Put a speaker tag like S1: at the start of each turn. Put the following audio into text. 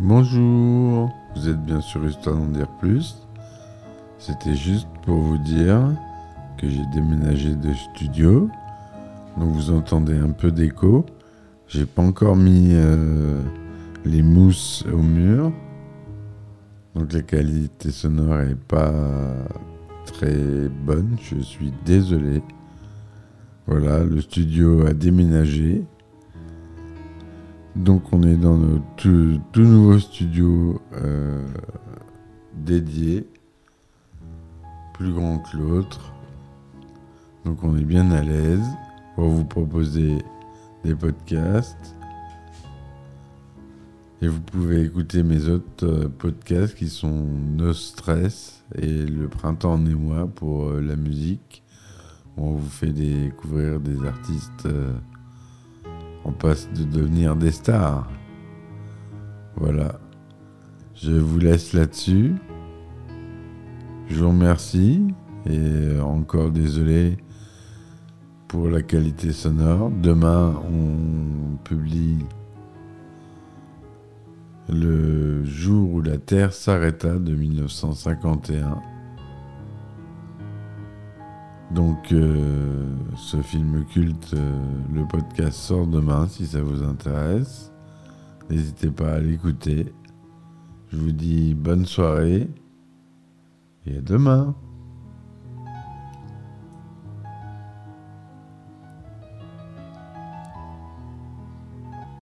S1: Bonjour, vous êtes bien sûr Histoire d'en dire plus. C'était juste pour vous dire que j'ai déménagé de studio. Donc vous entendez un peu d'écho. J'ai pas encore mis euh, les mousses au mur. Donc la qualité sonore est pas très bonne. Je suis désolé. Voilà, le studio a déménagé. Donc on est dans notre tout, nouveau studio euh, dédié, plus grand que l'autre. Donc on est bien à l'aise pour vous proposer des podcasts. Et vous pouvez écouter mes autres euh, podcasts qui sont No Stress et Le Printemps en émoi pour euh, la musique. On vous fait découvrir des artistes on passe de devenir des stars. Voilà. Je vous laisse là-dessus. Je vous remercie et encore désolé pour la qualité sonore. Demain, on publie le jour où la Terre s'arrêta de 1951. Donc, euh, ce film culte, euh, le podcast sort demain si ça vous intéresse. N'hésitez pas à l'écouter. Je vous dis bonne soirée et à demain.